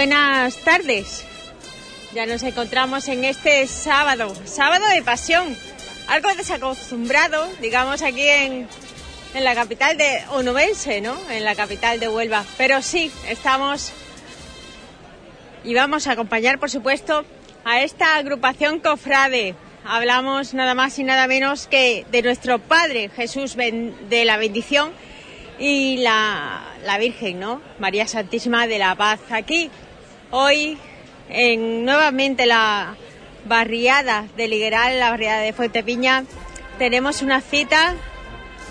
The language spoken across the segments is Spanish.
Buenas tardes. Ya nos encontramos en este sábado, sábado de pasión, algo desacostumbrado, digamos, aquí en, en la capital de Onubense, ¿no? En la capital de Huelva. Pero sí, estamos y vamos a acompañar, por supuesto, a esta agrupación cofrade. Hablamos nada más y nada menos que de nuestro Padre Jesús de la Bendición y la, la Virgen, ¿no? María Santísima de la Paz. Aquí, hoy, en nuevamente la barriada de Ligueral, la barriada de Fuentepiña, tenemos una cita,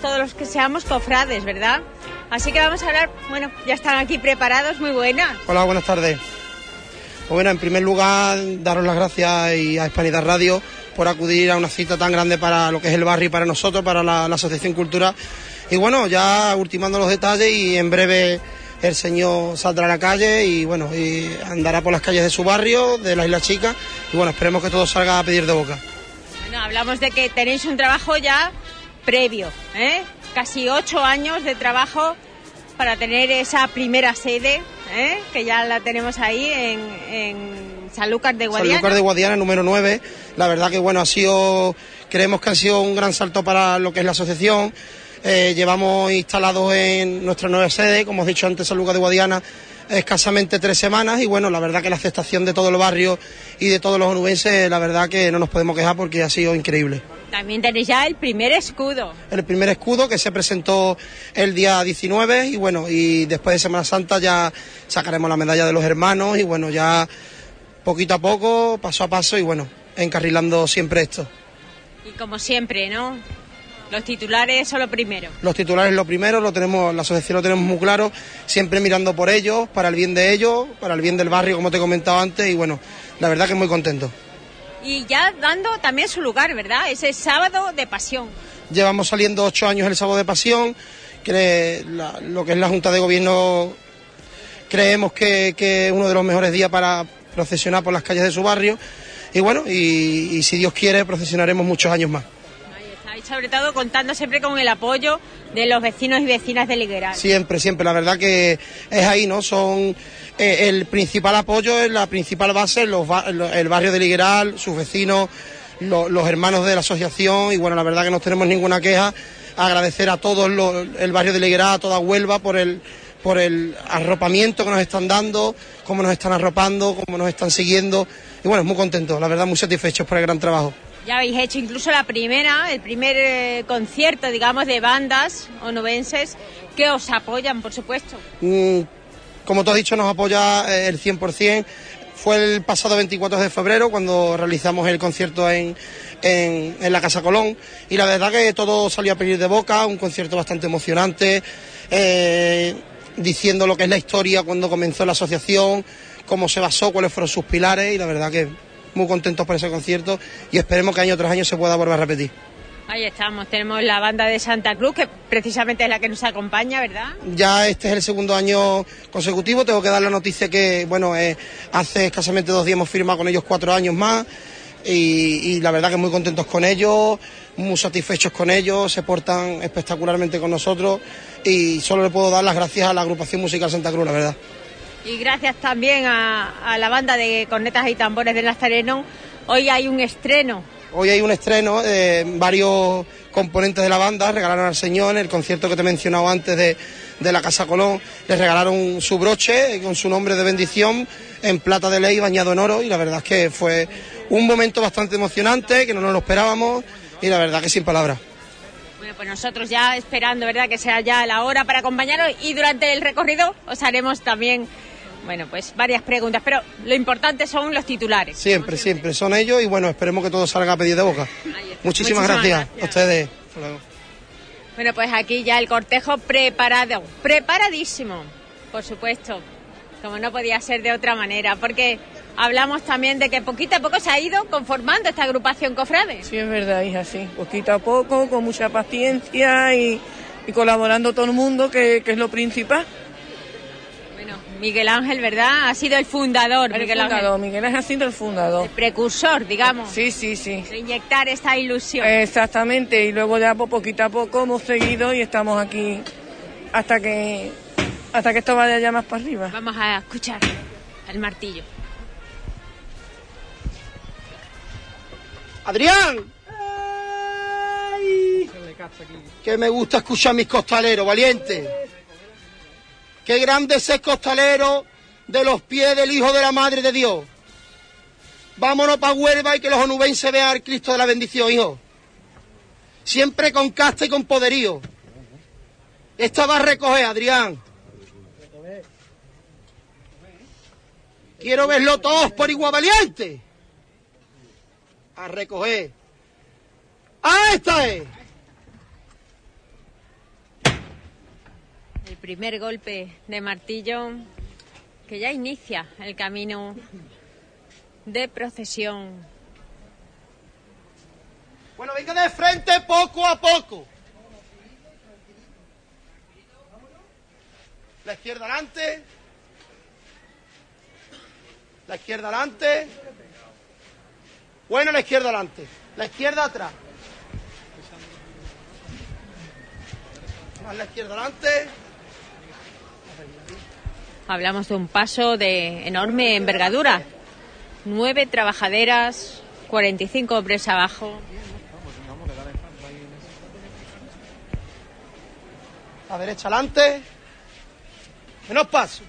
todos los que seamos cofrades, ¿verdad? Así que vamos a hablar, bueno, ya están aquí preparados, muy buenas. Hola, buenas tardes. Pues bueno, en primer lugar, daros las gracias y a Hispanidad Radio por acudir a una cita tan grande para lo que es el barrio y para nosotros, para la, la Asociación Cultura y bueno, ya ultimando los detalles y en breve el señor saldrá a la calle y bueno, y andará por las calles de su barrio, de la Isla Chica y bueno, esperemos que todo salga a pedir de boca. Bueno, hablamos de que tenéis un trabajo ya previo, ¿eh? casi ocho años de trabajo para tener esa primera sede, ¿eh? que ya la tenemos ahí en, en Sanlúcar de Guadiana. Sanlúcar de Guadiana, número 9. La verdad que bueno, ha sido, creemos que ha sido un gran salto para lo que es la asociación. Eh, llevamos instalados en nuestra nueva sede, como os he dicho antes, San Lucas de Guadiana, escasamente tres semanas y bueno, la verdad que la aceptación de todo el barrio y de todos los onubenses, la verdad que no nos podemos quejar porque ha sido increíble. También tenéis ya el primer escudo. El primer escudo que se presentó el día 19 y bueno, y después de Semana Santa ya sacaremos la medalla de los hermanos y bueno, ya poquito a poco, paso a paso y bueno, encarrilando siempre esto. Y como siempre, ¿no? Los titulares son lo primero. Los titulares lo primero, lo tenemos, la asociación lo tenemos muy claro, siempre mirando por ellos, para el bien de ellos, para el bien del barrio, como te he comentado antes, y bueno, la verdad que muy contento. Y ya dando también su lugar, ¿verdad? Ese sábado de pasión. Llevamos saliendo ocho años el sábado de pasión, que la, lo que es la Junta de Gobierno creemos que, que, es uno de los mejores días para procesionar por las calles de su barrio, y bueno, y, y si Dios quiere, procesionaremos muchos años más y sobre todo contando siempre con el apoyo de los vecinos y vecinas de Ligueral. Siempre, siempre, la verdad que es ahí, ¿no? Son eh, el principal apoyo, la principal base, los, el barrio de Ligueral, sus vecinos, lo, los hermanos de la asociación y bueno, la verdad que no tenemos ninguna queja. Agradecer a todo el barrio de Ligueral, a toda Huelva por el por el arropamiento que nos están dando, cómo nos están arropando, cómo nos están siguiendo. Y bueno, muy contentos, la verdad, muy satisfechos por el gran trabajo. Ya habéis hecho incluso la primera, el primer eh, concierto, digamos, de bandas onubenses que os apoyan, por supuesto. Mm, como tú has dicho, nos apoya eh, el 100%. Fue el pasado 24 de febrero cuando realizamos el concierto en, en, la Casa Colón y la verdad que todo salió a pedir de boca, un concierto bastante emocionante, eh, diciendo lo que es la historia cuando comenzó la asociación, cómo se basó, cuáles fueron sus pilares y la verdad que muy contentos por ese concierto y esperemos que año tras año se pueda volver a repetir. Ahí estamos, tenemos la banda de Santa Cruz, que precisamente es la que nos acompaña, ¿verdad? Ya este es el segundo año consecutivo, tengo que dar la noticia que, bueno, eh, hace escasamente dos días hemos firmado con ellos cuatro años más y, y la verdad que muy contentos con ellos, muy satisfechos con ellos, se portan espectacularmente con nosotros y solo le puedo dar las gracias a la agrupación musical Santa Cruz, la verdad. Y gracias también a, a la banda de cornetas y tambores de Nazareno, hoy hay un estreno Hoy hay un estreno, eh, varios componentes de la banda regalaron al Señor en el concierto que te he mencionado antes de, de la Casa Colón, les regalaron su broche con su nombre de bendición en plata de ley bañado en oro y la verdad es que fue un momento bastante emocionante, que no nos lo esperábamos y la verdad que sin palabras. Bueno, pues nosotros ya esperando, ¿verdad?, que sea ya la hora para acompañaros y durante el recorrido os haremos también bueno, pues varias preguntas, pero lo importante son los titulares. Siempre, siempre, son ellos y bueno, esperemos que todo salga a pedir de boca. Muchísimas, Muchísimas gracias. gracias a ustedes. Bueno, pues aquí ya el cortejo preparado, preparadísimo, por supuesto, como no podía ser de otra manera, porque hablamos también de que poquito a poco se ha ido conformando esta agrupación cofrade. Sí, es verdad, hija, sí, poquito a poco, con mucha paciencia y, y colaborando todo el mundo, que, que es lo principal. Miguel Ángel, ¿verdad? Ha sido el fundador. El Miguel fundador, Ángel. Miguel Ángel ha sido el fundador. El precursor, digamos. Sí, sí, sí. De inyectar esta ilusión. Exactamente, y luego ya poquito a poco hemos seguido y estamos aquí hasta que hasta que esto vaya ya más para arriba. Vamos a escuchar el martillo. Adrián. Que me gusta escuchar mis costaleros, valiente. Qué grande es costalero de los pies del Hijo de la Madre de Dios. Vámonos para Huelva y que los onubenses vean al Cristo de la bendición, hijo. Siempre con casta y con poderío. Esta va a recoger, Adrián. Quiero verlo todos por igual valiente. A recoger. ¡Ah, esta es! El primer golpe de martillo que ya inicia el camino de procesión. Bueno, venga de frente poco a poco. La izquierda adelante. La izquierda adelante. Bueno, la izquierda adelante. La izquierda atrás. Más la izquierda adelante. Hablamos de un paso de enorme envergadura. Nueve trabajaderas, 45 hombres abajo. La derecha adelante. Menos paso.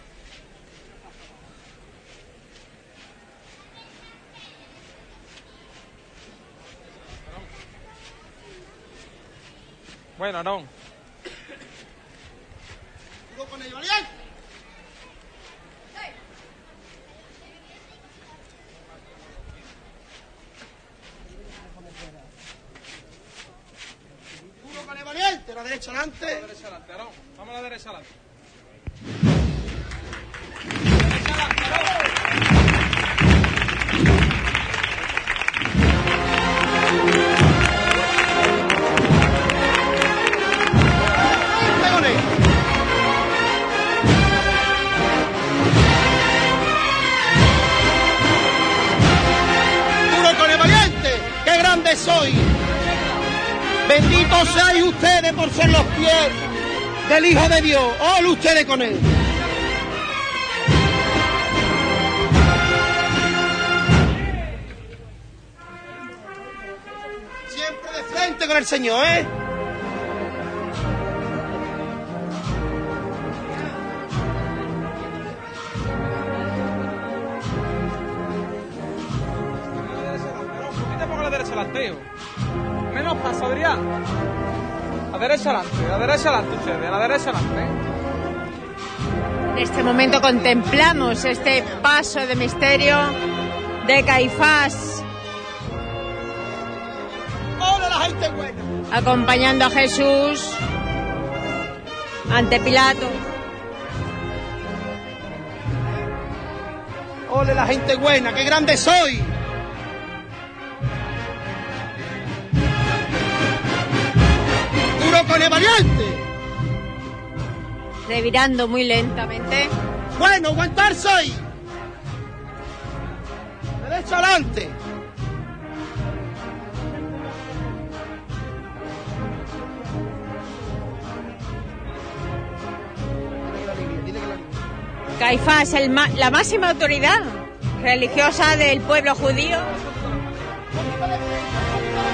Bueno, no. Duro con ello, valiente. Duro con el la derecha adelante. derecha adelante. Vamos a la derecha adelante. Benditos seáis ustedes por ser los pies del Hijo de Dios. Ole ustedes con él. Siempre de frente con el Señor, ¿eh? Derecha adelante ustedes, a la derecha adelante. En este momento contemplamos este paso de misterio de Caifás ¡Hola la gente buena! acompañando a Jesús ante Pilato. ¡Ole la gente buena! ¡Qué grande soy! Revirando muy lentamente. Bueno, aguantar soy. Derecha adelante. Caifás, el ma- la máxima autoridad religiosa del pueblo judío,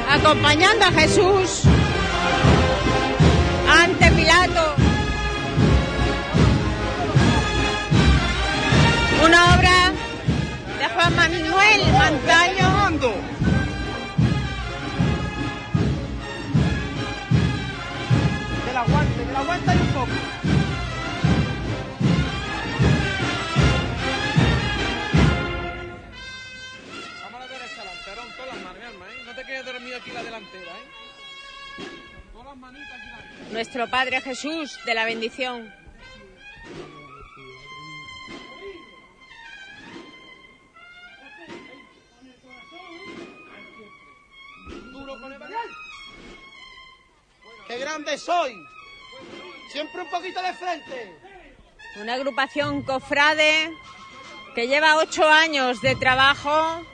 acompañando a Jesús Una obra de Juan Manuel Mantaño. Ando. Que la aguante, que la aguante un poco. Vamos a la derecha adelante, Aarón, todas las manos, mi alma, ¿eh? No te quedes dormido aquí la delantera, ¿eh? Todas las manitas aquí delante. Nuestro Padre Jesús de la bendición. ¡Qué grande soy! Siempre un poquito de frente. Una agrupación cofrade que lleva ocho años de trabajo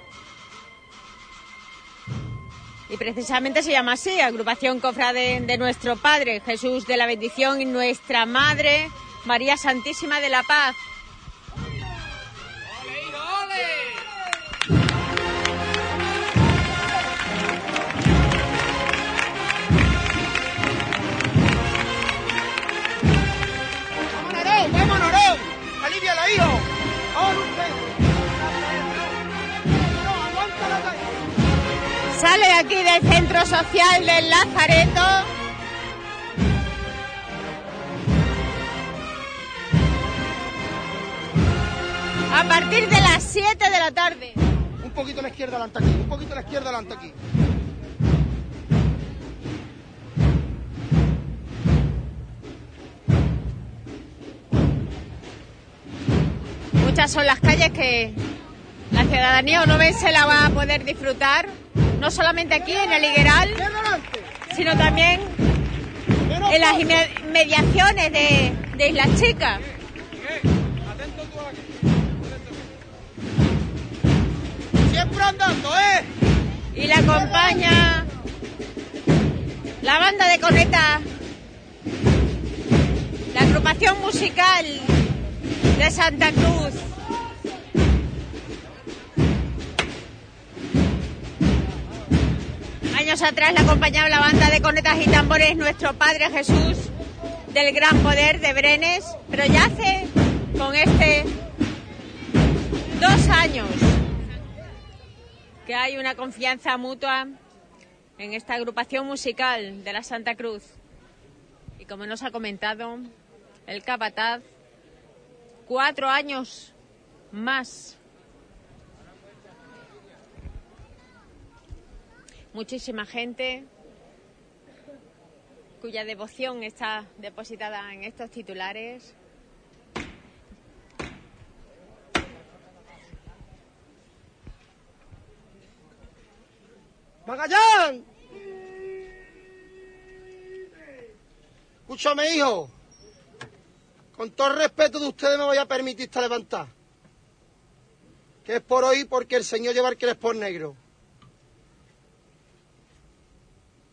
y precisamente se llama así, agrupación cofrade de nuestro Padre Jesús de la Bendición y nuestra Madre María Santísima de la Paz. Sale de aquí del Centro Social del Lazareto. A partir de las 7 de la tarde. Un poquito a la izquierda adelante aquí, un poquito a la izquierda adelante aquí. Muchas son las calles que la ciudadanía onubense la va a poder disfrutar, no solamente aquí en el Higueral, sino también en las inmediaciones de, de Islas Chicas. Siempre andando, ¿eh? Y la acompaña la banda de cornetas, la agrupación musical de Santa Cruz. Años atrás la acompañaba la banda de cornetas y tambores Nuestro Padre Jesús del Gran Poder de Brenes, pero ya hace con este dos años que hay una confianza mutua en esta agrupación musical de la Santa Cruz. Y como nos ha comentado el capataz, cuatro años más. Muchísima gente cuya devoción está depositada en estos titulares. ¡Magallán! Escúchame, hijo. Con todo el respeto de ustedes me voy a permitir esta levantar. Que es por hoy porque el Señor lleva el crespón negro.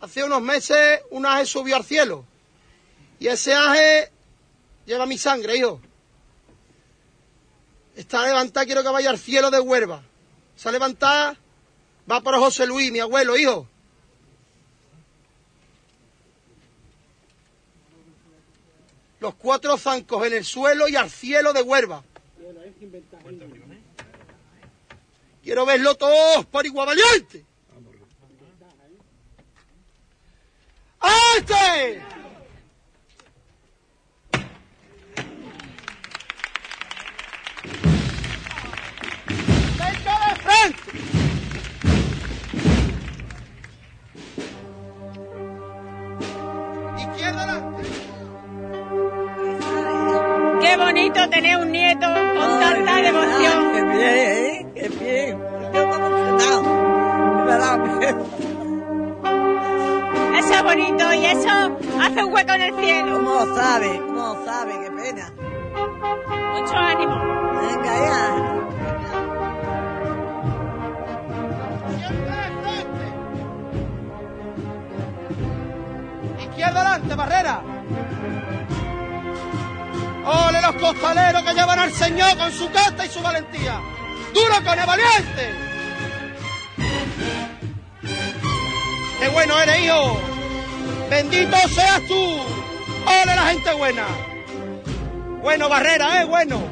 Hace unos meses un aje subió al cielo. Y ese aje lleva mi sangre, hijo. Esta levantada quiero que vaya al cielo de Huerva. Esa levantada va por José Luis, mi abuelo, hijo. Los cuatro zancos en el suelo y al cielo de Huerva. Quiero verlo todos por igual valiente. ¡Este! ¡Venga de frente! Izquierda. Qué bonito tener un nieto con tanta devoción. Qué bien, ¿eh? Qué bien. Yo me he emocionado. Verdad. Eso es bonito y eso hace un hueco en el cielo. ¿Cómo lo sabe? ¿Cómo lo sabe? Qué pena. Mucho ánimo. Venga, ya. Izquierda adelante, barrera. ¡Ole los costaleros que llevan al Señor con su casta y su valentía! ¡Duro con el valiente! ¡Qué bueno eres, hijo! ¡Bendito seas tú! ¡Ole la gente buena! Bueno, barrera, ¿eh? Bueno.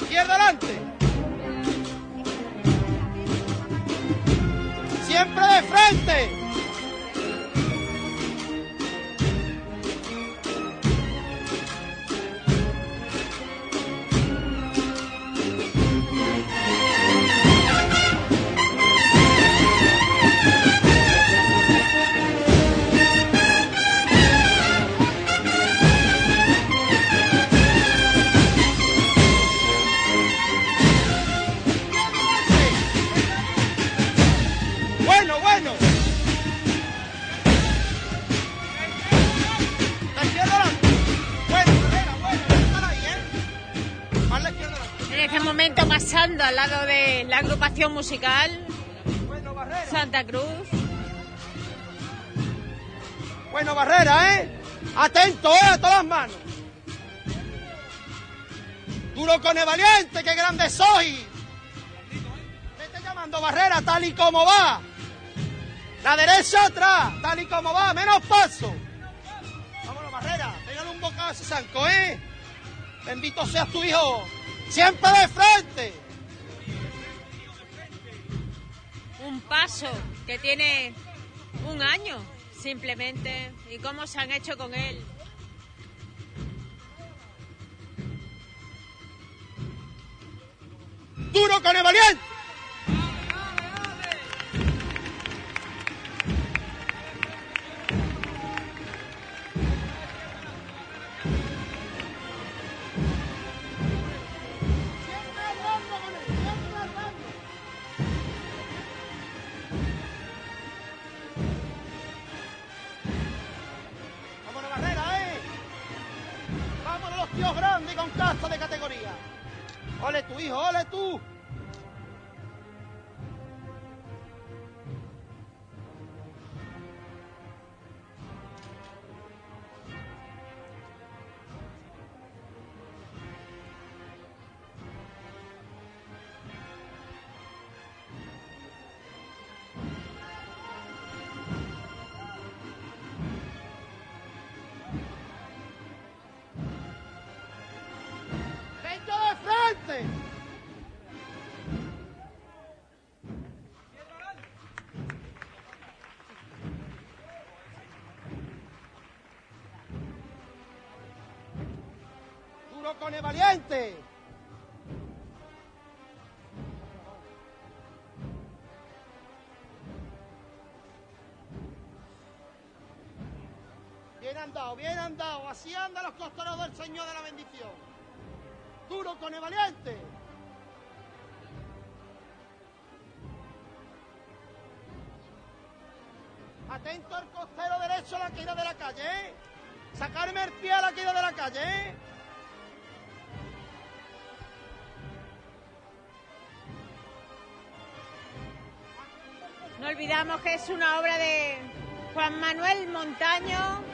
Izquierda adelante. Siempre de frente. Al lado de la agrupación musical. Santa Cruz. Bueno, Barrera, ¿eh? Atento, ¿eh? A todas las manos. Duro con el valiente, qué grande soy. Vete llamando Barrera, tal y como va. La derecha atrás, tal y como va, menos paso. Vámonos, Barrera, pégale un bocado a ese zanco, ¿eh? Bendito seas tu hijo. Siempre de frente. Un paso que tiene un año simplemente y cómo se han hecho con él. Duro con. Tu hijo, ole tú. ¡Duro con el valiente! Bien andado, bien andado. Así andan los costados del Señor de la bendición duro con el valiente. Atento al costero derecho a la caída de la calle, ¿eh? Sacarme el pie a la caída de la calle, ¿eh? Olvidamos que es una obra de Juan Manuel Montaño,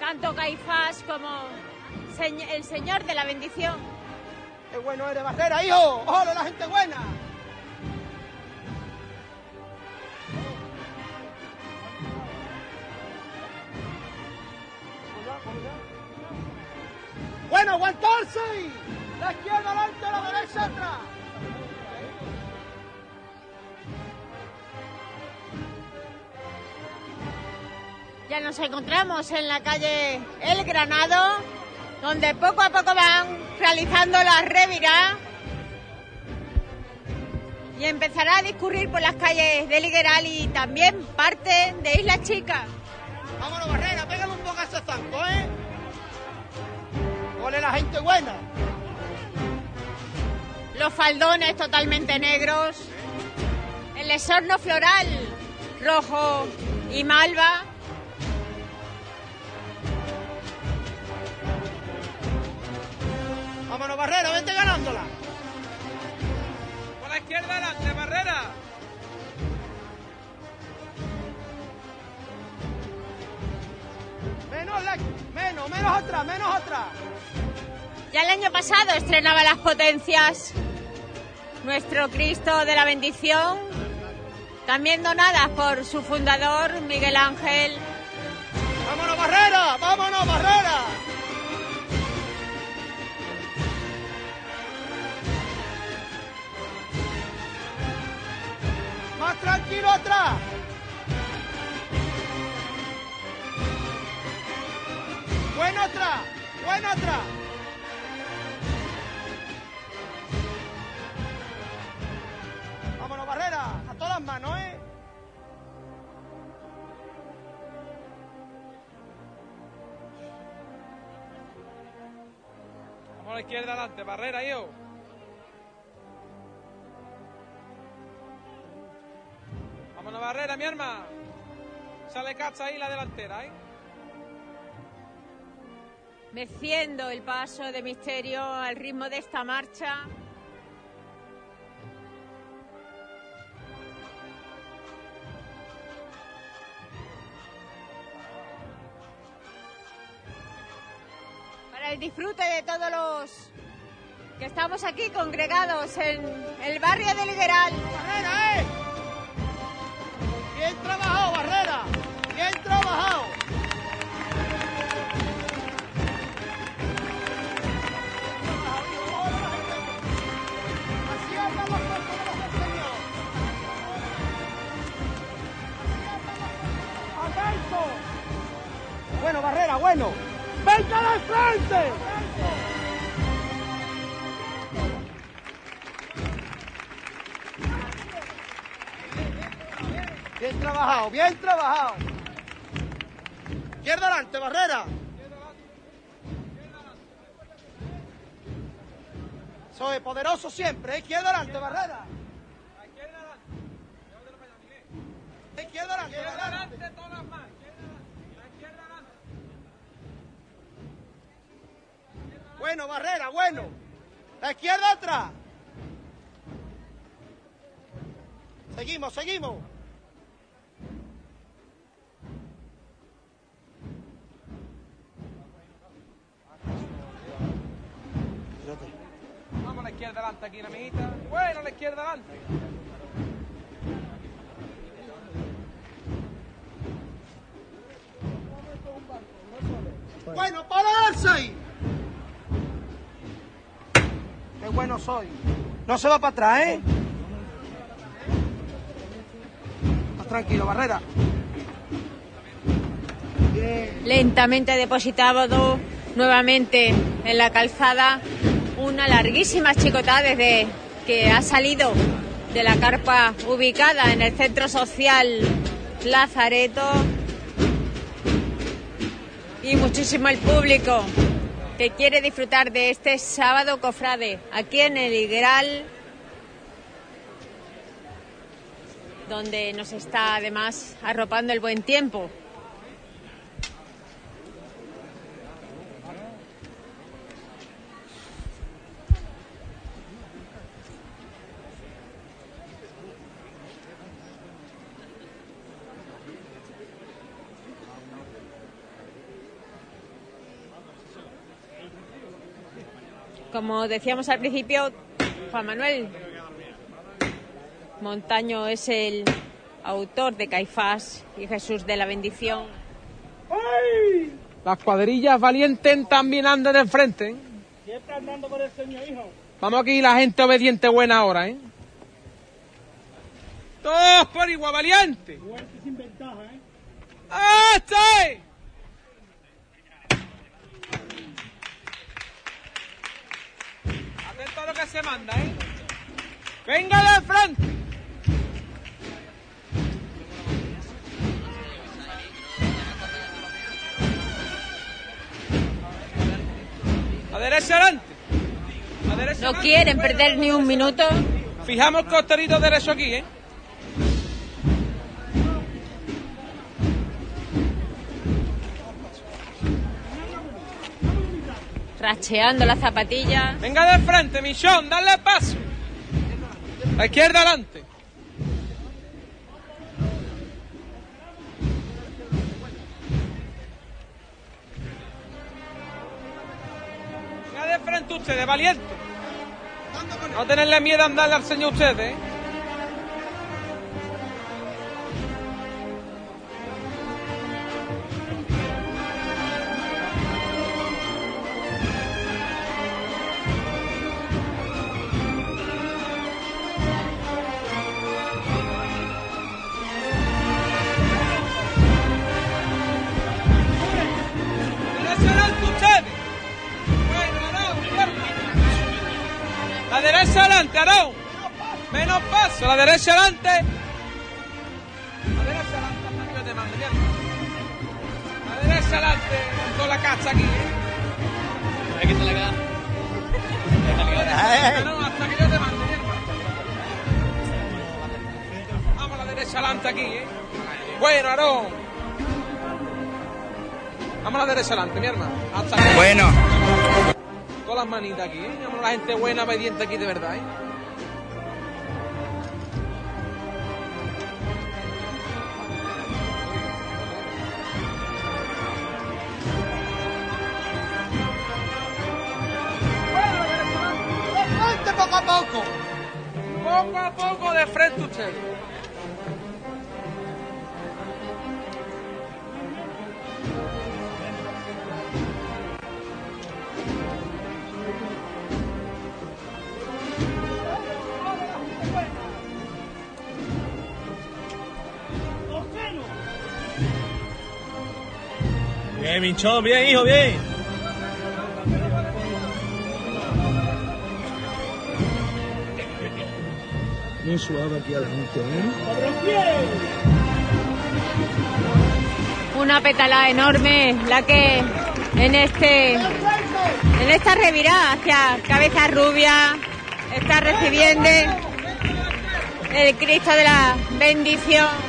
tanto Caifás como el Señor de la Bendición. ¡Qué bueno eres, Barrera, hijo! ¡Ole, la gente buena! ¡Bueno, aguantarse! La izquierda adelante, la derecha atrás. Nos encontramos en la calle El Granado, donde poco a poco van realizando la revira y empezará a discurrir por las calles de Ligueral y también parte de Isla Chica. Vámonos, Barrera, pégale un poco a ese zanco, ¿eh? ¡Ole, la gente buena! Los faldones totalmente negros, el esorno floral rojo y malva. Vámonos, Barrera, vente ganándola. Por la izquierda adelante, Barrera. Menos, la- menos, menos atrás, menos atrás. Ya el año pasado estrenaba las potencias nuestro Cristo de la bendición, también donadas por su fundador Miguel Ángel. ¡Vámonos, Barrera! ¡Vámonos, Barrera! ¡Más tranquilo atrás! ¡Bueno atrás! ¡Bueno atrás! ¡Vámonos, Barrera! ¡A todas manos, eh! Vamos a la izquierda adelante, Barrera, hijo. Barrera, mi arma. Sale cacha ahí la delantera, ¿eh? meciendo el paso de misterio al ritmo de esta marcha. Para el disfrute de todos los que estamos aquí congregados en el barrio de. Barrera, ¿eh? Bien trabajado, Barrera. Bien trabajado. Bueno, Barrera, bueno. ¡Vente de frente! Bien trabajado, bien trabajado. Izquierda adelante, Barrera. Soy poderoso siempre, ¿eh? izquierda adelante, Barrera. Izquierda adelante, Barrera. Bueno, Barrera, bueno. La izquierda atrás. Seguimos, seguimos. Izquierda adelante aquí, amiguita. Bueno, a la izquierda adelante. Bueno, pararse ahí. Qué bueno soy. No se va para atrás, ¿eh? Más tranquilo, Barrera. Bien. Lentamente depositado nuevamente en la calzada una larguísima chicotada desde que ha salido de la carpa ubicada en el centro social Lazareto y muchísimo el público que quiere disfrutar de este sábado cofrade aquí en el Igral donde nos está además arropando el buen tiempo. Como decíamos al principio, Juan Manuel Montaño es el autor de Caifás y Jesús de la Bendición. Las cuadrillas valientes también andan en el frente. ¿eh? Siempre andando por el Señor, hijo. Vamos aquí la gente obediente buena ahora, ¿eh? Todos por igual, valiente. Fuerte sin ventaja, ¿eh? ¡Este! Atento a lo que se manda, ¿eh? ¡Venga de frente! A derecha adelante. A derecha No adelante. quieren perder ni un minuto. Fijamos el costerito derecho aquí, ¿eh? Racheando la zapatilla. Venga de frente, Michón, dale paso. La izquierda adelante. Venga de frente ustedes, valiente. No tenerle miedo a andarle al señor ustedes, ¿eh? Derecha adelante, Arón. Menos paso, la derecha adelante. La derecha adelante, hasta que yo te mande, mierda. La derecha adelante, con la cacha aquí, ¿eh? Hasta que yo te mande, mierda. Vamos a la derecha adelante aquí, ¿eh? Bueno, Arón. Vamos a la derecha adelante, mi hermano. Hasta que- Bueno, Con las manitas aquí, ¿eh? La gente buena, obediente aquí de verdad, ¿eh? Frente poco a poco. Poco a poco de frente usted. Bien, Minchón, bien, hijo, bien. Muy suave aquí a la gente, ¿eh? Una pétala enorme la que en este en esta revirada hacia cabeza rubia está recibiendo el Cristo de la bendición.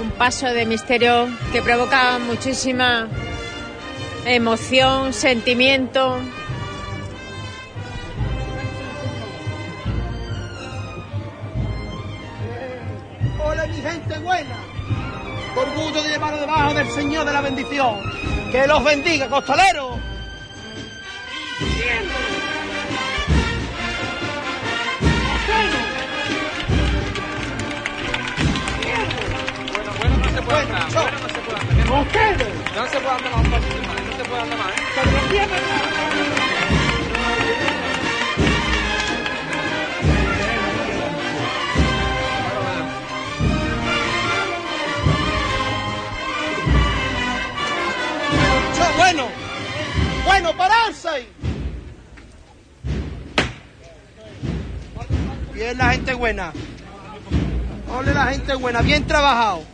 Un paso de misterio que provoca muchísima emoción, sentimiento. Hola mi gente buena. Orgullo de llevar debajo del Señor de la bendición. Que los bendiga, costalero. ¡Con ustedes! No se puede andar más más. No se puede andar más, bueno. Bueno, pararse. Bien la gente buena. Ole la gente buena, bien trabajado.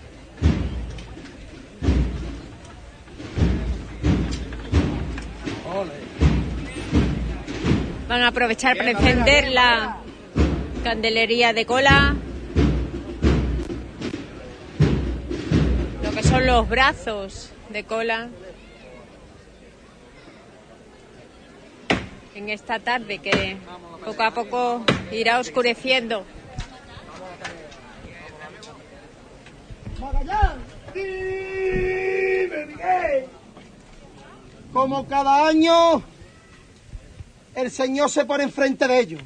Van a aprovechar para encender la candelería de cola. Lo que son los brazos de cola. En esta tarde que poco a poco irá oscureciendo. Como cada año, el Señor se pone enfrente de ellos.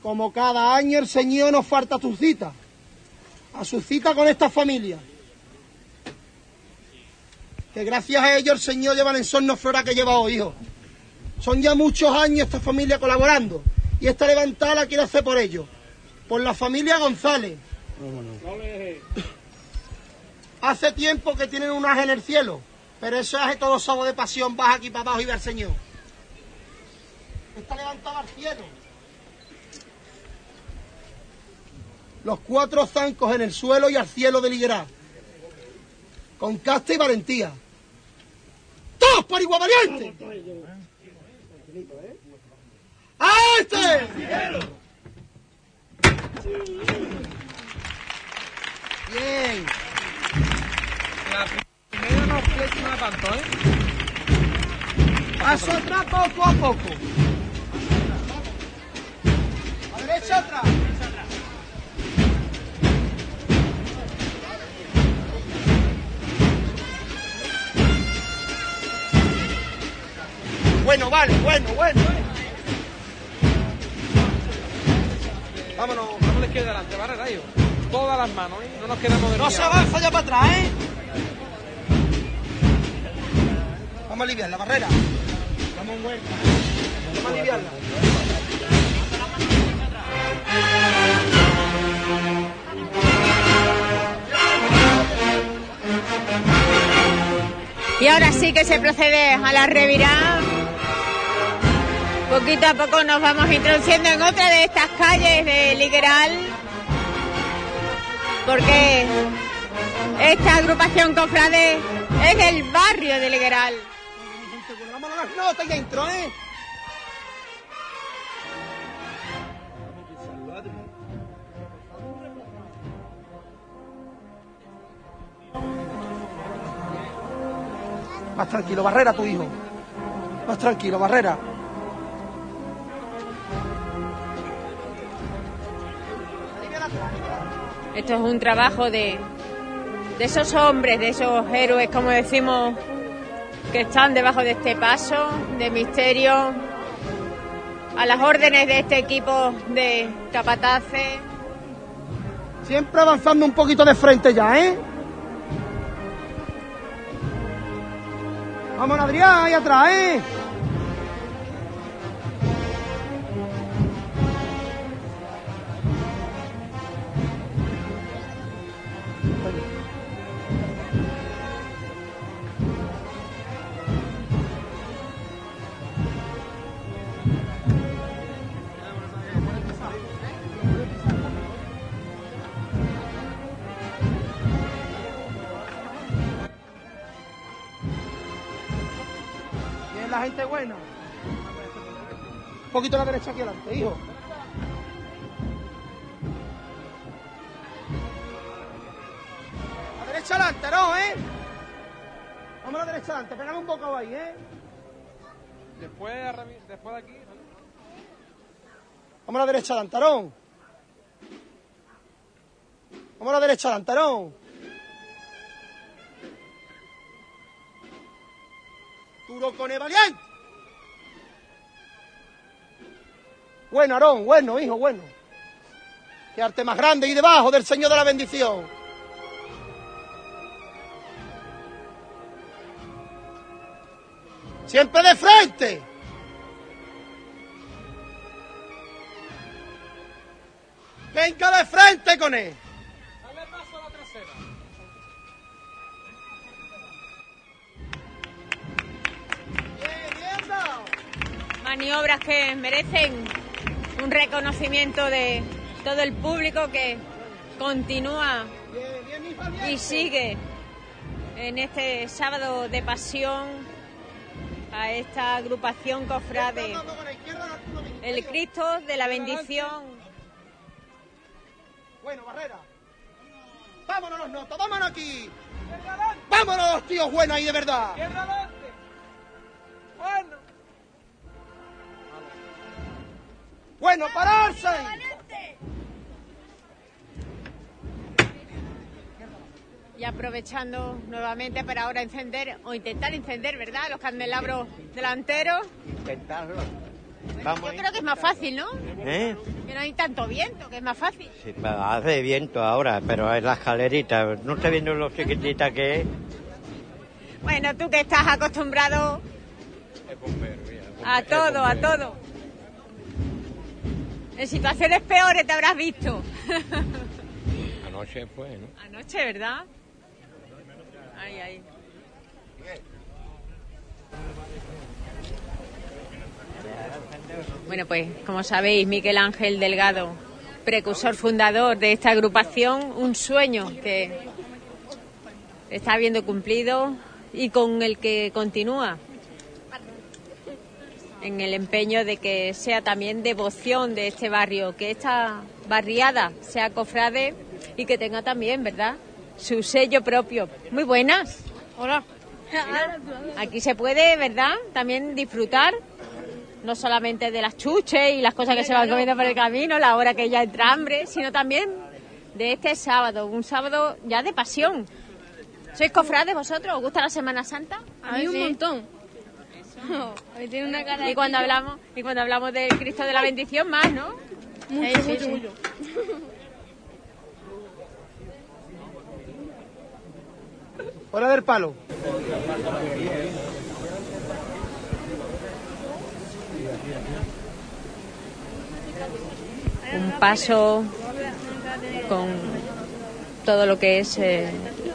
Como cada año, el Señor nos falta a tu cita. A su cita con esta familia. Que gracias a ellos el Señor lleva en sorno flora que lleva hoy, hijo. Son ya muchos años esta familia colaborando. Y esta levantada la quiere hacer por ellos. Por la familia González. Hace tiempo que tienen un ángel en el cielo, pero eso hace todo sábado de pasión, baja aquí para abajo y ve al Señor. Está levantado al cielo. Los cuatro zancos en el suelo y al cielo de Liguerá. Con casta y valentía. ¡Todos por igual valiente! ¡A este! Bien. No flexiona tanto, ¿eh? Paso atrás poco a poco. A derecha atrás. Bueno, vale, bueno, bueno. Vámonos. Vamos a la izquierda adelante, ¿vale, Rayo? Todas las manos, ¿eh? No nos quedamos de No se avanza ya para atrás, ¿eh? Vamos a aliviar la barrera. Vamos a vuelta. Vamos a aliviarla. Y ahora sí que se procede a la revirada. Poquito a poco nos vamos introduciendo en otra de estas calles de Ligueral. Porque esta agrupación cofrade es del barrio de Ligueral. Vámonos a las notas y entro, ¿eh? Más tranquilo, Barrera, tu hijo. Más tranquilo, Barrera. Esto es un trabajo de de esos hombres, de esos héroes, como decimos, que están debajo de este paso de misterio, a las órdenes de este equipo de capataces. Siempre avanzando un poquito de frente ya, ¿eh? Vamos, Adrián, ahí atrás, ¿eh? La gente buena. Un poquito a la derecha aquí adelante, hijo. A la derecha adelante, no, ¿eh? Vamos a la derecha adelante, pegame un poco ahí, ¿eh? Después, después de aquí. Vamos a la derecha adelante, Aarón. Vamos a la derecha adelante, Aarón. Duro con el valiente. Bueno, Aarón, bueno, hijo, bueno. Qué arte más grande y debajo del Señor de la bendición. Siempre de frente. Venga de frente con él. Maniobras que merecen un reconocimiento de todo el público que continúa y sigue en este sábado de pasión a esta agrupación cofrade, el Cristo de la bendición. Bueno, Barrera. Vámonos los notos, vámonos aquí. Vámonos, tíos buenos ahí de verdad. Bueno. Bueno, pararse. Y aprovechando nuevamente para ahora encender o intentar encender, ¿verdad? Los candelabros delanteros. Intentarlo. Yo Vamos a creo que es más fácil, ¿no? ¿Eh? Que no hay tanto viento, que es más fácil. Sí, hace viento ahora, pero es la escalerita. ¿No está viendo lo chiquitita que es? Bueno, tú que estás acostumbrado a todo, a todo. En situaciones peores te habrás visto. Anoche fue, ¿no? Anoche, ¿verdad? Ay, ay. Bueno, pues como sabéis, Miguel Ángel Delgado, precursor fundador de esta agrupación, un sueño que está viendo cumplido y con el que continúa en el empeño de que sea también devoción de este barrio, que esta barriada sea cofrade y que tenga también, ¿verdad?, su sello propio. Muy buenas. Hola. Aquí se puede, ¿verdad?, también disfrutar no solamente de las chuches y las cosas que se van comiendo por el camino, la hora que ya entra hambre, sino también de este sábado, un sábado ya de pasión. ¿Sois cofrades vosotros? ¿Os gusta la Semana Santa? A mí un montón. Hoy tiene una cara Y cuando hablamos, y cuando hablamos del Cristo de la bendición más, ¿no? mucho, Sí, sí, mucho, sí. mucho. Hora del palo. un paso con todo lo que es eh,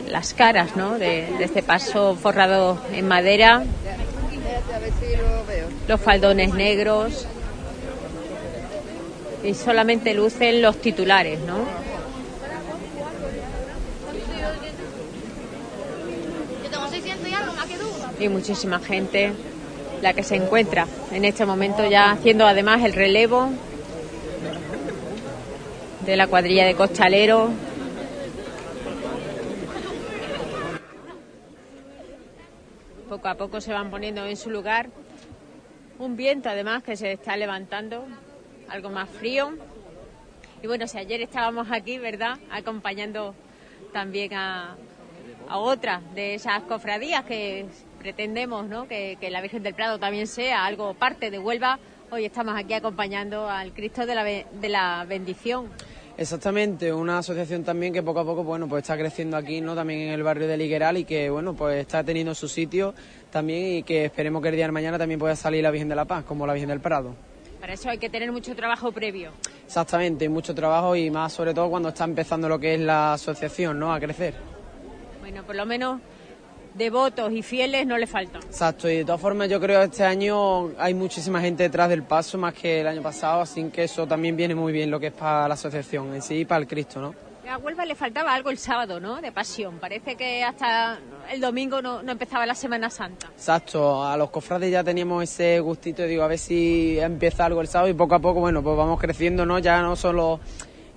las caras ¿no? de, de este paso forrado en madera, los faldones negros y solamente lucen los titulares, ¿no? Yo tengo 600 y y muchísima gente la que se encuentra en este momento ya haciendo además el relevo de la cuadrilla de costaleros. Poco a poco se van poniendo en su lugar. Un viento además que se está levantando, algo más frío. Y bueno, si ayer estábamos aquí, ¿verdad? Acompañando también a, a otra de esas cofradías que pretendemos ¿no? que, que la Virgen del Prado también sea algo parte de Huelva. Hoy estamos aquí acompañando al Cristo de la, de la Bendición. Exactamente, una asociación también que poco a poco bueno pues está creciendo aquí, ¿no? También en el barrio de Ligueral y que bueno pues está teniendo su sitio también y que esperemos que el día de mañana también pueda salir la Virgen de la Paz, como la Virgen del Prado. Para eso hay que tener mucho trabajo previo. Exactamente, mucho trabajo y más sobre todo cuando está empezando lo que es la asociación, ¿no? A crecer. Bueno, por lo menos devotos y fieles no le faltan. Exacto, y de todas formas yo creo que este año hay muchísima gente detrás del paso más que el año pasado, así que eso también viene muy bien lo que es para la asociación en sí y para el Cristo, ¿no? A Huelva le faltaba algo el sábado, ¿no? De pasión. Parece que hasta el domingo no, no empezaba la Semana Santa. Exacto, a los cofrades ya teníamos ese gustito, digo, a ver si empieza algo el sábado y poco a poco, bueno, pues vamos creciendo, ¿no? Ya no solo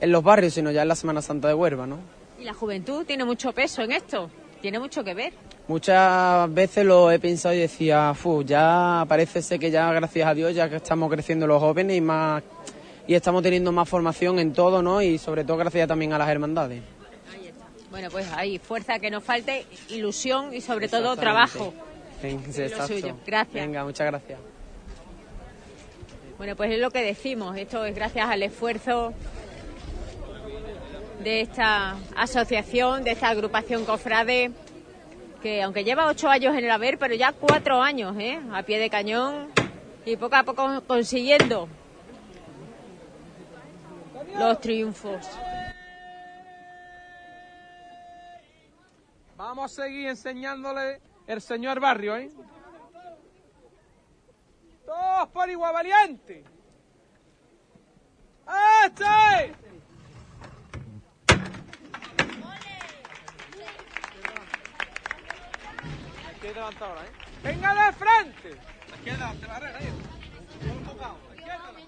en los barrios, sino ya en la Semana Santa de Huelva, ¿no? Y la juventud tiene mucho peso en esto. Tiene mucho que ver. Muchas veces lo he pensado y decía, Fu, ya parece ser que ya, gracias a Dios, ya que estamos creciendo los jóvenes y más y estamos teniendo más formación en todo, ¿no? Y sobre todo gracias también a las hermandades. Bueno, pues hay fuerza que nos falte, ilusión y sobre todo trabajo. Suyo. Gracias. Venga, muchas gracias. Bueno, pues es lo que decimos. Esto es gracias al esfuerzo de esta asociación, de esta agrupación cofrade, que aunque lleva ocho años en el haber, pero ya cuatro años, ¿eh? A pie de cañón y poco a poco consiguiendo los triunfos. Vamos a seguir enseñándole el señor barrio, ¿eh? Todos por igual valiente. ¡Este! Hay levantado ahora, ¿eh? ¡Venga de frente! Aquí hay delante, barrera, ahí. Todo enfocado. Aquí hay delante.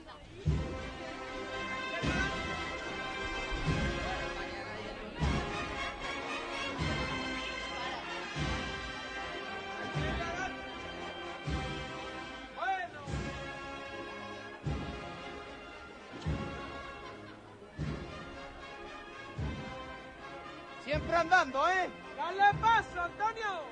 Siempre andando, ¿eh? ¡Dale paso, Antonio!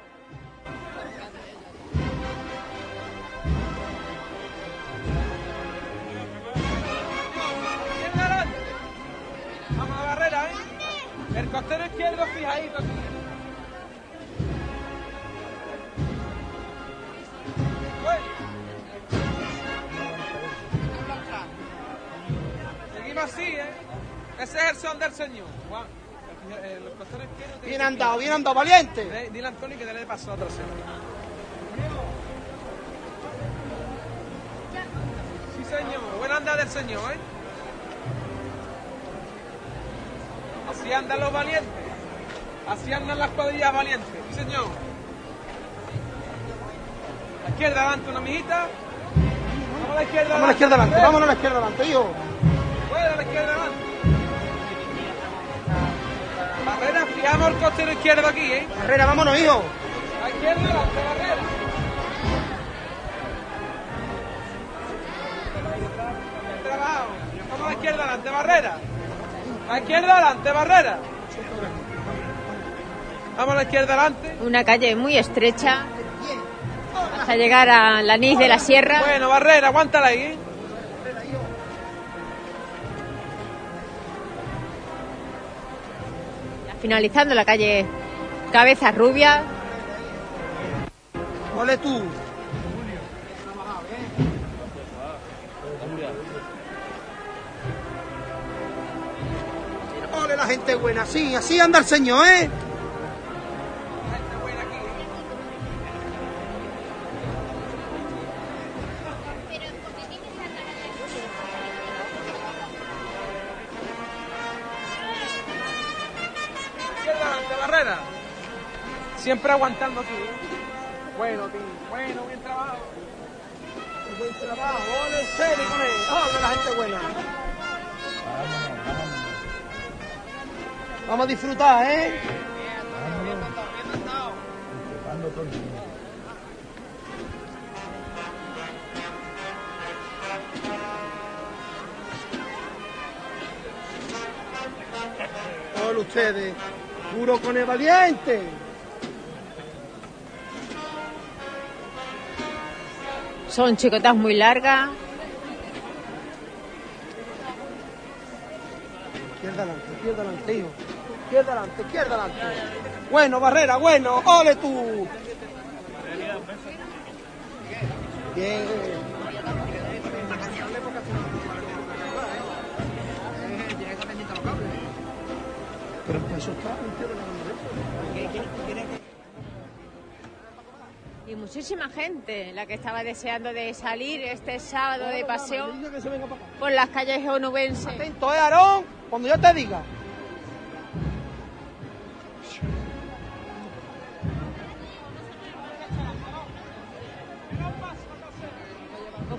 Costero izquierdo fijadito. Seguimos así, ¿eh? Ese es el son del Señor. Juan, el, el costero izquierdo tiene Bien andado, bien andado, valiente. Dile- a Antonio que dele paso a otra señora. Sí, señor. Buena anda del señor, ¿eh? Así andan los valientes. Así andan las cuadrillas valientes. Sí, señor. A la izquierda adelante una mijita. Vamos a la izquierda Vamos a la izquierda adelante, vámonos a la izquierda adelante, hijo. Fuera a la izquierda adelante. Barrera, fijamos el costero izquierdo aquí, ¿eh? Barrera, vámonos, hijo. A la izquierda adelante, barrera. Vamos a la izquierda adelante, barrera. A la izquierda adelante, barrera. Vamos a la izquierda adelante. Una calle muy estrecha hasta llegar a la Nis de la Sierra. Bueno, barrera, aguántala ahí, ¿eh? Finalizando la calle Cabeza Rubia. Ole tú. Gente buena, sí, así anda el señor, ¿eh? Siempre aguantando aquí. Bueno, tío. Bueno, bien trabajo. Buen trabajo, ole serio con él. Ole la gente buena. Vamos a disfrutar, ¿eh? Todos ustedes, puro con el valiente. Son chicotas muy largas. Izquierda adelante, izquierda adelante, hijo. Izquierda adelante, izquierda adelante. Bueno, Barrera, bueno, ole tú. Bien. Pero eso está. Y muchísima gente la que estaba deseando de salir este sábado de pasión por las calles onubenses. Atento, eh, Aarón, cuando yo te diga.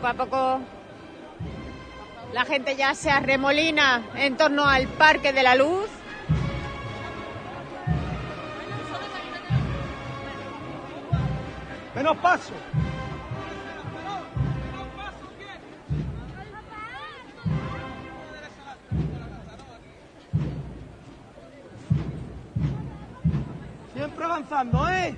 Poco a poco la gente ya se arremolina en torno al Parque de la Luz. Menos paso. Siempre avanzando, ¿eh?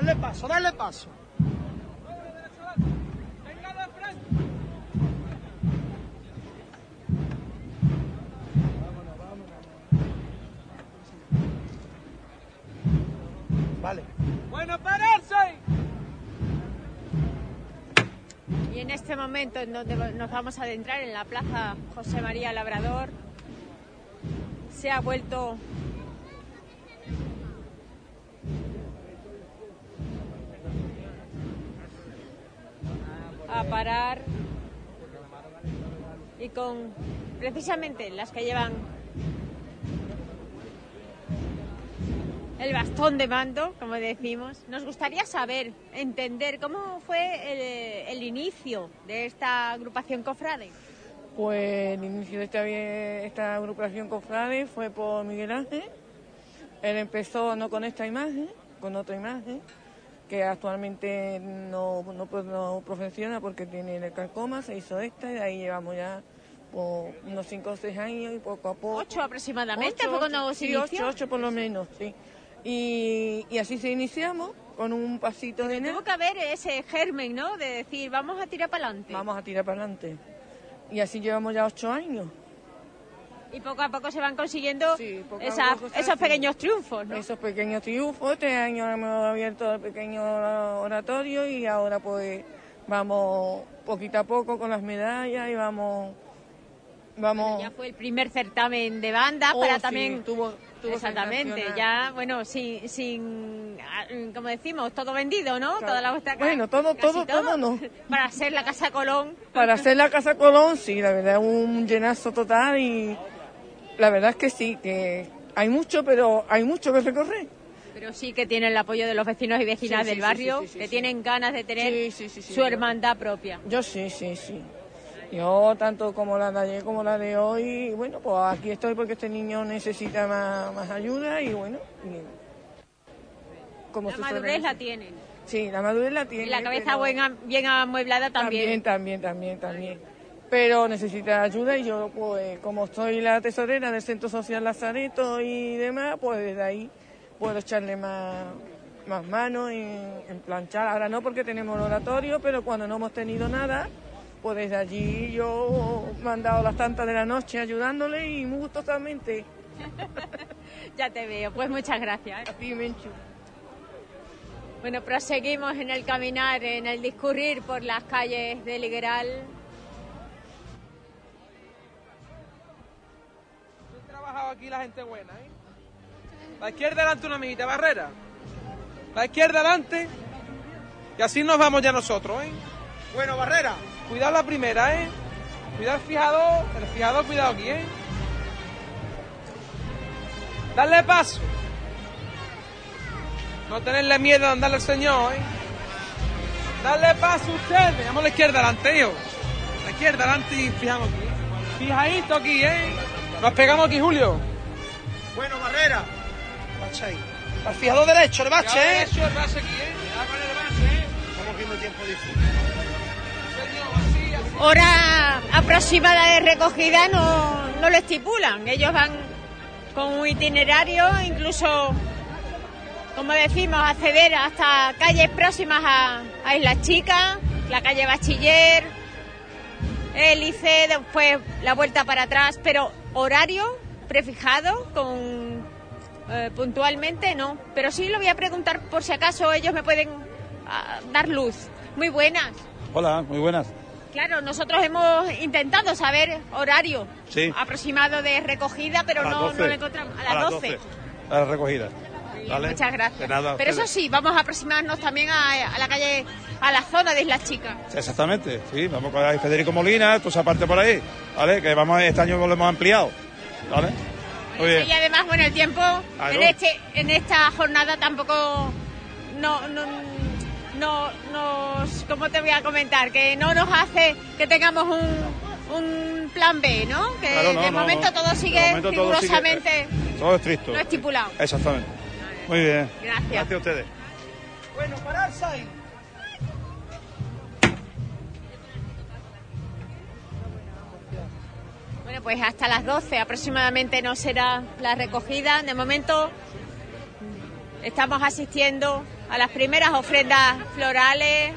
Dale paso, dale paso. Vale. Bueno, pararse. Y en este momento en donde nos vamos a adentrar en la plaza José María Labrador, se ha vuelto a parar y con precisamente las que llevan el bastón de mando, como decimos. Nos gustaría saber, entender cómo fue el, inicio de esta agrupación Cofrade. Pues el inicio de esta, esta agrupación Cofrade fue por Miguel Ángel. Él empezó no con esta imagen, con otra imagen, que actualmente no, no, pues, no profesiona porque tiene el calcoma, se hizo esta y de ahí llevamos ya por unos 5 o 6 años y poco a poco. ¿Ocho aproximadamente Ocho, fue cuando se sí, por lo menos, sí. Y, y así se iniciamos con un pasito de nada. Tuvo que haber ese germen, ¿no? De decir, vamos a tirar para adelante. Vamos a tirar para adelante. Y así llevamos ya ocho años. Y poco a poco se van consiguiendo Sí, poco a esas- poco se esos pequeños triunfos, ¿no? Esos pequeños triunfos. Este año hemos abierto el pequeño oratorio y ahora pues vamos poquito a poco con las medallas y vamos... vamos Ya fue el primer certamen de banda Oh, para sí, también... tuvo- tuvo Exactamente, ya, bueno, sin, sin, ah, como decimos, todo vendido, ¿no? Toda la vuestra Bueno, todo, casi todo, todo no. Para ser la Casa Colón. Para hacer la Casa Colón, sí, la verdad, un llenazo total y la verdad es que sí, que hay mucho, pero hay mucho que recorrer. Pero sí que tienen el apoyo de los vecinos y vecinas Sí, del sí, barrio, sí, que tienen ganas de tener su yo- hermandad propia. Yo sí, sí, sí. Yo, tanto como la de ayer como la de hoy, bueno, pues aquí estoy porque este niño necesita más, más ayuda y bueno. y como La madurez suele la tienen. Sí, la madurez la tiene. Y la cabeza pero- buena, bien amueblada también. También, también, también, también. Pero necesita ayuda y yo, pues, como soy la tesorera del Centro Social Lazareto y demás, pues desde ahí puedo echarle más, más manos en, en planchar. Ahora no porque tenemos el oratorio, pero cuando no hemos tenido nada, pues desde allí yo me han dado las tantas de la noche ayudándole y muy gustosamente. Ya te veo, pues muchas gracias. ¿eh? A ti, Menchu. Bueno, proseguimos en el caminar, en el discurrir por las calles de Ligueral. Aquí la gente buena, ¿eh? La izquierda delante una amiguita, barrera. La izquierda adelante. Y así nos vamos ya nosotros, ¿eh? Bueno, Barrera. Cuidado la primera, ¿eh? Cuidado el fijador. El fijador, cuidado aquí, ¿eh? Darle paso. No tenerle miedo a andarle al señor, ¿eh? Darle paso a ustedes. Vamos a la izquierda adelante, hijo. La izquierda adelante y fijamos aquí. Fijadito aquí, ¿eh? Nos pegamos aquí, Julio. Bueno, Barrera. Bache ahí. Al fijador derecho, el bache, ¿eh? Derecho, el base aquí, ¿eh? Cuidado con el base, ¿eh? Estamos viendo tiempo difícil. Hora aproximada de recogida no, no lo estipulan. Ellos van con un itinerario, incluso, como decimos, acceder hasta calles próximas a, a Islas Chicas, la calle Bachiller, Hélice, después la vuelta para atrás, pero horario prefijado con eh, puntualmente no. Pero sí lo voy a preguntar por si acaso ellos me pueden ah, dar luz. Muy buenas. Hola, muy buenas. Claro, nosotros hemos intentado saber horario Sí. aproximado de recogida, pero A las no, 12. no lo encontramos. A las 12. A la recogida. ¿Vale? Muchas gracias. Nada, pero eso sí, vamos a aproximarnos también a, a la calle, a la zona de Islas Chicas. Exactamente, sí, vamos con Federico Molina, toda esa parte por ahí, ¿vale? Que vamos, este año lo hemos ampliado, ¿vale? Muy bien. Y además, bueno, el tiempo Claro. en, este, en esta jornada tampoco no, no, no nos, ¿cómo te voy a comentar? Que no nos hace que tengamos un, un plan B, ¿no? Que Claro, no, de momento no. todo De sigue momento todo sigue, rigurosamente Todo estricto. no estipulado. Exactamente. Muy bien. Gracias. Gracias a ustedes. Bueno, pararse ahí. Bueno, pues hasta las 12 aproximadamente no será la recogida. De momento estamos asistiendo a las primeras ofrendas florales,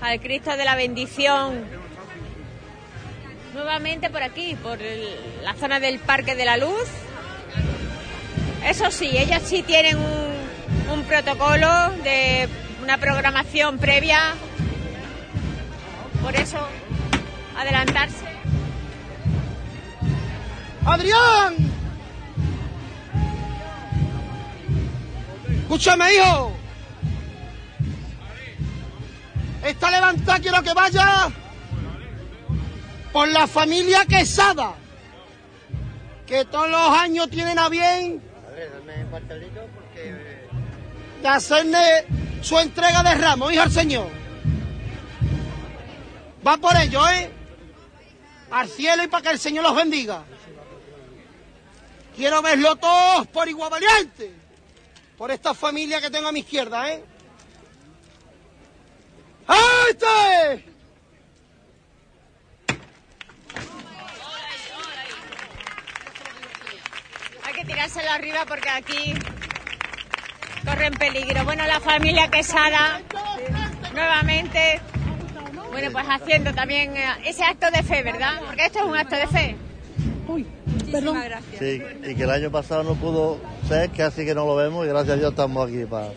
al Cristo de la Bendición. Nuevamente por aquí, por el- la zona del Parque de la Luz. Eso sí, ellas sí tienen un, protocolo de una programación previa. Por eso, adelantarse. ¡Adrián! Escúchame, hijo. Esta levantada quiero que vaya por la familia Quesada, que todos los años tienen a bien de hacerle su entrega de ramos, hijo al Señor. Va por ello, ¿eh? Al cielo y para que el Señor los bendiga. Quiero verlo todos por igual valiente. Por esta familia que tengo a mi izquierda, ¿eh? ¡Este! Tirárselo arriba porque aquí corren peligro. Bueno, la familia Quesada, nuevamente, bueno, pues haciendo también eh, ese acto de fe, ¿verdad? Porque esto es un acto de fe. Muchísimas gracias. Sí, y que el año pasado no pudo ser, que así que no lo vemos y gracias a Dios estamos aquí para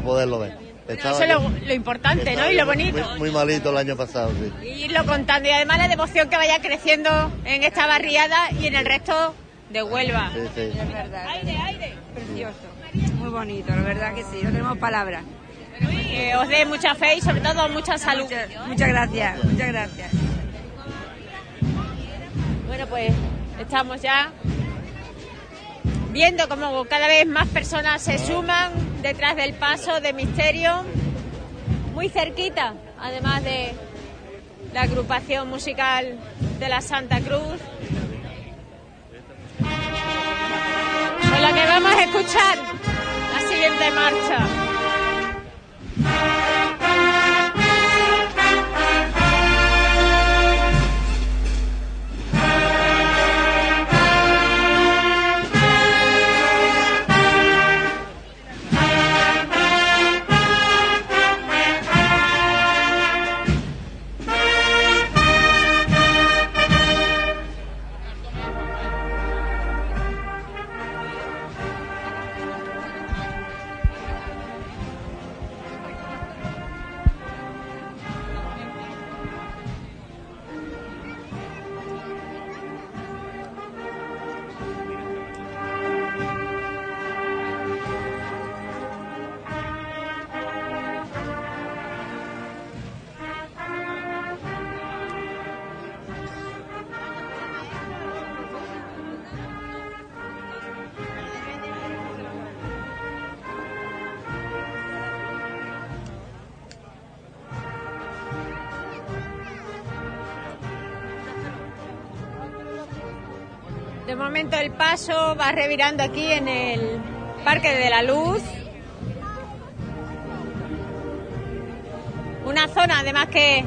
poderlo ver. Estaba- Eso es lo, lo importante, ¿no? Y lo bonito. Muy, muy malito el año pasado, sí. Y irlo contando. Y además la devoción que vaya creciendo en esta barriada y en el resto de Huelva. Sí, sí. Es verdad. Aire, aire. Precioso. Muy bonito, la verdad que sí. No tenemos palabras. Que os dé mucha fe y sobre todo mucha salud. Muchas, muchas gracias, muchas gracias. Bueno, pues estamos ya viendo cómo cada vez más personas se suman detrás del paso de Misterio, muy cerquita, además de la agrupación musical de la Santa Cruz. Con la que vamos a escuchar la siguiente marcha. Momento el paso va revirando aquí en el Parque de la Luz. Una zona además que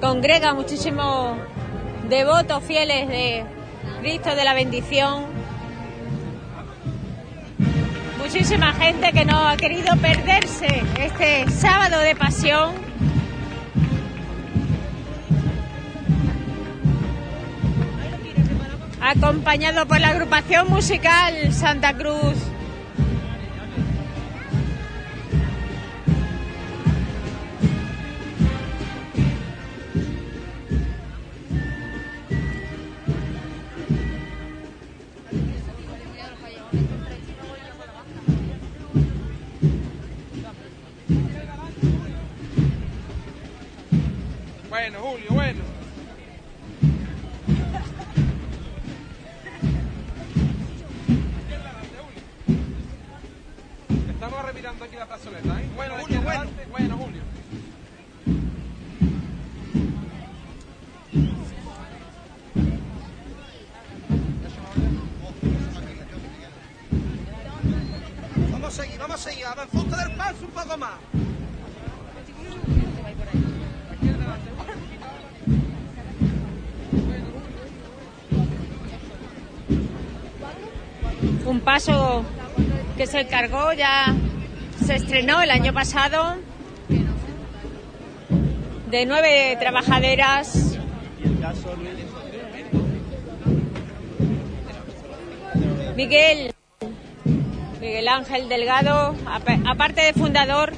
congrega muchísimos devotos fieles de Cristo de la bendición. Muchísima gente que no ha querido perderse este sábado de pasión. Acompañado por la agrupación musical Santa Cruz. Aquí la plazoleta, ¿eh? Bueno, Julio, bueno. Bueno, Julio. Vamos a seguir, vamos a seguir. Avanzó del paso un poco más. Un paso que se cargó, ya se estrenó el año pasado. De nueve trabajaderas. Miguel, Miguel Ángel Delgado, apa- aparte de fundador,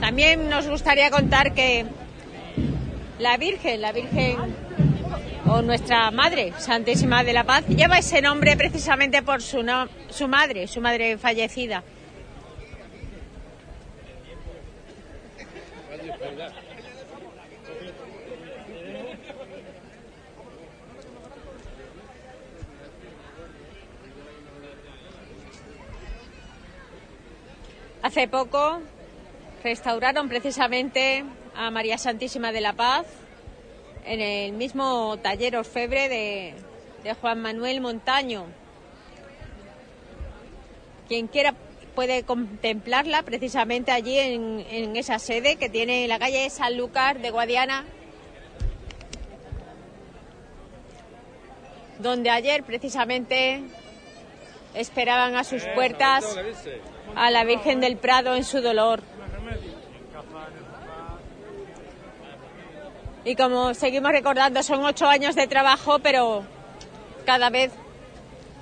también nos gustaría contar que la Virgen, la Virgen o nuestra Madre Santísima de la Paz, lleva ese nombre precisamente por su, no- su madre, su madre fallecida. Hace poco restauraron precisamente a María Santísima de la Paz en el mismo taller orfebre de, de Juan Manuel Montaño. Quien quiera puede contemplarla precisamente allí en, en esa sede que tiene en la calle Sanlúcar de Guadiana, donde ayer precisamente esperaban a sus puertas a la Virgen del Prado en su dolor. Y como seguimos recordando, son ocho años de trabajo, pero cada vez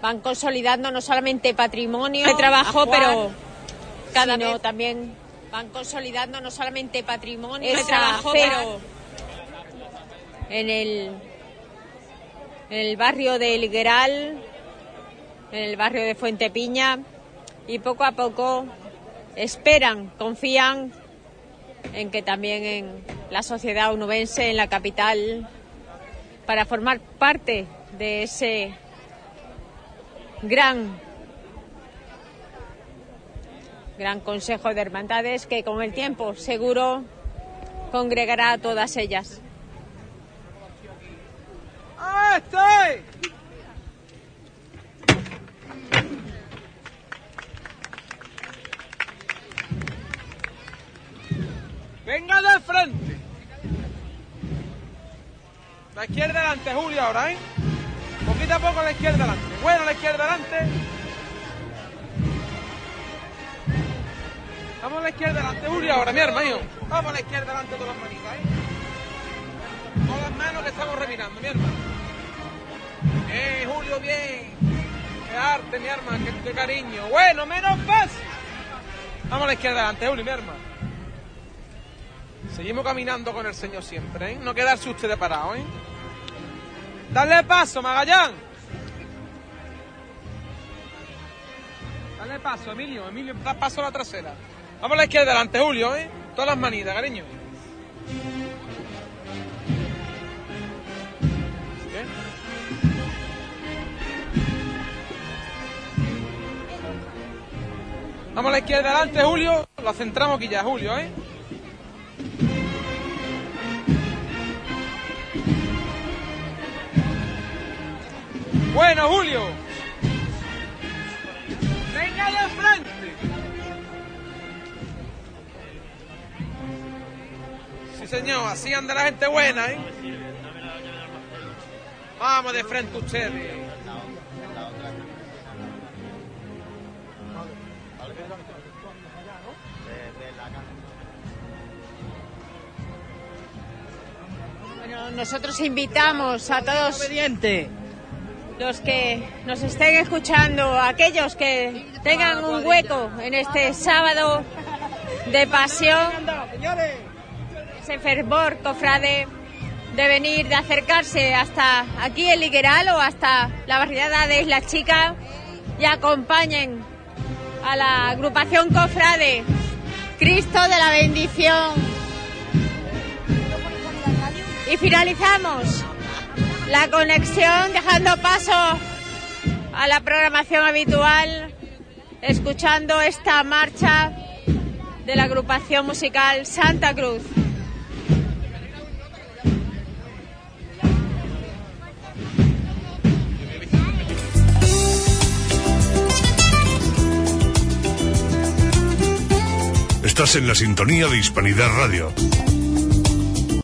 van consolidando no solamente patrimonio de trabajo, pero cada vez también van consolidando no solamente patrimonio de trabajo, pero en el en el barrio de Ligueral, en el barrio de Fuente Piña, y poco a poco esperan, confían en que también en la sociedad onubense, en la capital, para formar parte de ese gran, gran consejo de hermandades que con el tiempo seguro congregará a todas ellas. ¡Este! Venga de frente. La izquierda delante, Julio, ahora, ¿eh? Poquito a poco la izquierda delante. Bueno, la izquierda delante. Vamos a la izquierda delante, Julio, ahora, mi hermano. Vamos a la izquierda delante todas las manitas, ¿eh? Todas las manos que estamos revirando, mi hermano. Eh, Julio, bien. Qué arte, mi hermano, qué, cariño. Bueno, menos paso. Vamos a la izquierda delante, Julio, mi hermano. Seguimos caminando con el Señor siempre, ¿eh? No quedarse ustedes parados, ¿eh? Dale paso, Magallán. Dale paso, Emilio. Emilio, da paso a la trasera. Vamos a la izquierda delante, Julio, ¿eh? Todas las manitas, cariño. Vamos a la izquierda delante, Julio. Lo centramos aquí ya, Julio, ¿eh? Bueno, Julio. Venga de frente. Sí, señor, así anda la gente buena, ¿eh? Vamos de frente ustedes. Bueno, nosotros invitamos a todos los que nos estén escuchando, aquellos que tengan un hueco en este sábado de pasión, ese fervor cofrade de venir, de acercarse hasta aquí el Ligueral o hasta la barriada de Isla Chica y acompañen a la agrupación cofrade Cristo de la Bendición. Y finalizamos la conexión dejando paso a la programación habitual, escuchando esta marcha de la agrupación musical Santa Cruz. Estás en la sintonía de Hispanidad Radio.